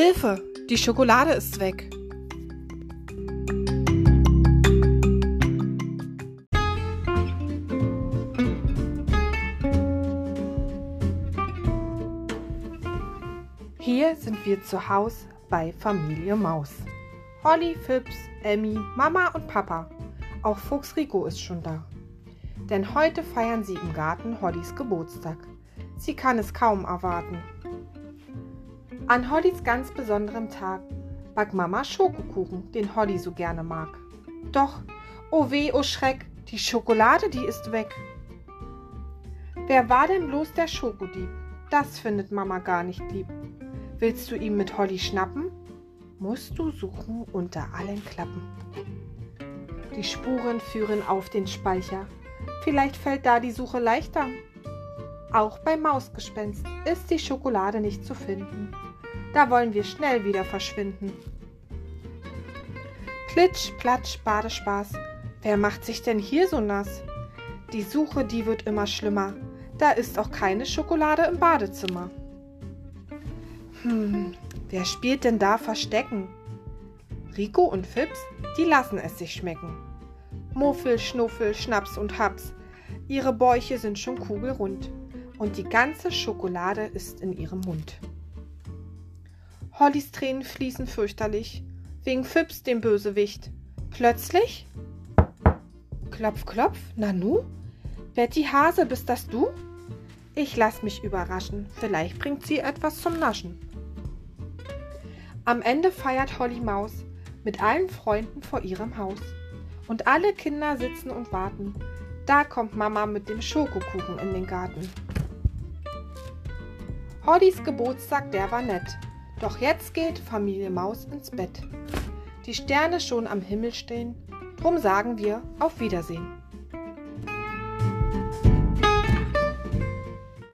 Hilfe, die Schokolade ist weg. Hier sind wir zu Hause bei Familie Maus. Holly, Fips, Emmy, Mama und Papa. Auch Fuchs Rico ist schon da. Denn heute feiern sie im Garten Hollys Geburtstag. Sie kann es kaum erwarten. An Hollys ganz besonderem Tag backt Mama Schokokuchen, den Holly so gerne mag. Doch, oh weh, oh Schreck, die Schokolade, die ist weg. Wer war denn bloß der Schokodieb? Das findet Mama gar nicht lieb. Willst du ihn mit Holly schnappen? Musst du suchen unter allen Klappen. Die Spuren führen auf den Speicher. Vielleicht fällt da die Suche leichter. Auch beim Mausgespenst ist die Schokolade nicht zu finden. Da wollen wir schnell wieder verschwinden. Klitsch, Platsch, Badespaß. Wer macht sich denn hier so nass? Die Suche, die wird immer schlimmer. Da ist auch keine Schokolade im Badezimmer. Hm, wer spielt denn da Verstecken? Rico und Fips, die lassen es sich schmecken. Muffel, Schnuffel, Schnaps und Haps. Ihre Bäuche sind schon kugelrund und die ganze Schokolade ist in ihrem Mund. Hollys Tränen fließen fürchterlich, wegen Fips, dem Bösewicht. Plötzlich? Klopf, klopf, Nanu? Betty Hase, bist das du? Ich lass mich überraschen, vielleicht bringt sie etwas zum Naschen. Am Ende feiert Holly Maus mit allen Freunden vor ihrem Haus. Und alle Kinder sitzen und warten. Da kommt Mama mit dem Schokokuchen in den Garten. Hollys Geburtstag, der war nett. Doch jetzt geht Familie Maus ins Bett. Die Sterne schon am Himmel stehen, drum sagen wir auf Wiedersehen.